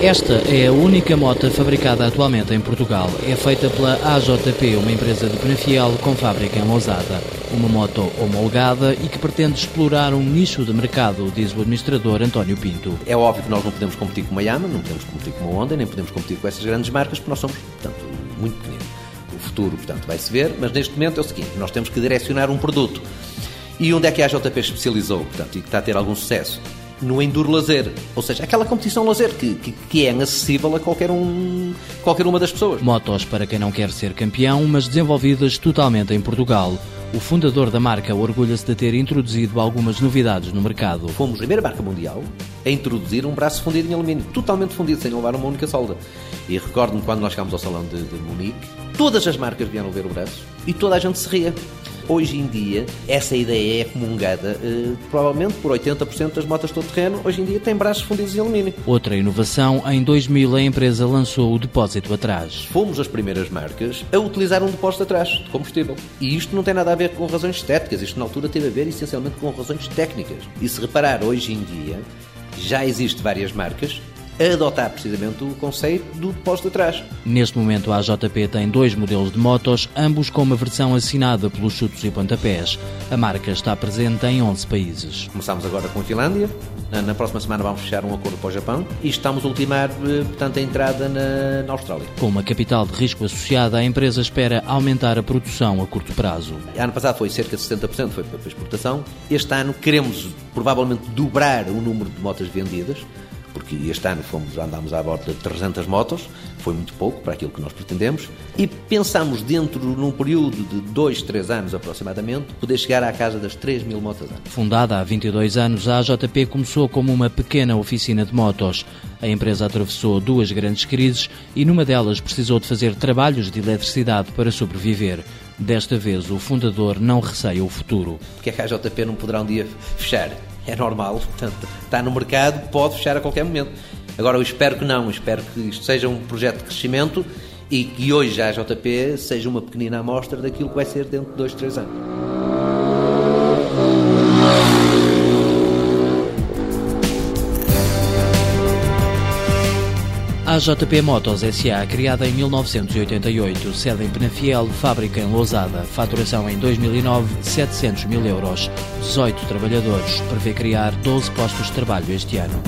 Esta é a única moto fabricada atualmente em Portugal. É feita pela AJP, uma empresa de Penafiel com fábrica em Lousada. Uma moto homologada e que pretende explorar um nicho de mercado, diz o administrador António Pinto. É óbvio que nós não podemos competir com uma Yamaha, não podemos competir com uma Honda, nem podemos competir com essas grandes marcas, porque nós somos, portanto, muito pequeninos. O futuro, portanto, vai-se ver, mas neste momento é o seguinte, nós temos que direcionar um produto. E onde é que a AJP especializou, portanto, e que está a ter algum sucesso? No Enduro Lazer, ou seja, aquela competição lazer que, que, que, é acessível a qualquer, um, qualquer uma das pessoas. Motos para quem não quer ser campeão, mas desenvolvidas totalmente em Portugal. O fundador da marca orgulha-se de ter introduzido algumas novidades no mercado. Fomos a primeira marca mundial a introduzir um braço fundido em alumínio, totalmente fundido, sem levar uma única solda. E recordo-me quando nós chegámos ao salão de, de Munique, todas as marcas vieram ver o braço e toda a gente se ria. Hoje em dia, essa ideia é comungada eh, provavelmente por 80% das motas todo terreno. Hoje em dia tem braços fundidos em alumínio. Outra inovação, em 2000 a empresa lançou o depósito atrás. Fomos as primeiras marcas a utilizar um depósito atrás de combustível. E isto não tem nada a ver com razões estéticas, isto na altura teve a ver essencialmente com razões técnicas. E se reparar, hoje em dia, já existem várias marcas adotar precisamente o conceito do depósito atrás. Neste momento a AJP tem dois modelos de motos, ambos com uma versão assinada pelos chutos e pontapés. A marca está presente em 11 países. Começamos agora com a Finlândia, na próxima semana vamos fechar um acordo para o Japão e estamos a ultimar, eh, portanto, a entrada na, na Austrália. Com uma capital de risco associada, a empresa espera aumentar a produção a curto prazo. Ano passado foi cerca de 70%, foi para exportação. Este ano queremos provavelmente dobrar o número de motas vendidas porque este ano fomos, andámos à volta de 300 motos, foi muito pouco para aquilo que nós pretendemos, e pensamos dentro, num período de 2, 3 anos aproximadamente, poder chegar à casa das 3 mil motos ano. Fundada há 22 anos, a AJP começou como uma pequena oficina de motos. A empresa atravessou duas grandes crises e numa delas precisou de fazer trabalhos de eletricidade para sobreviver. Desta vez, o fundador não receia o futuro. Porque é que a AJP não poderá um dia fechar? É normal, portanto, está no mercado, pode fechar a qualquer momento. Agora, eu espero que não, espero que isto seja um projeto de crescimento e que hoje a JP seja uma pequenina amostra daquilo que vai ser dentro de dois, três anos. A JP Motos SA, criada em 1988, sede em Penafiel, fábrica em Lousada, faturação em 2009, 700 mil euros, 18 trabalhadores, prevê criar 12 postos de trabalho este ano.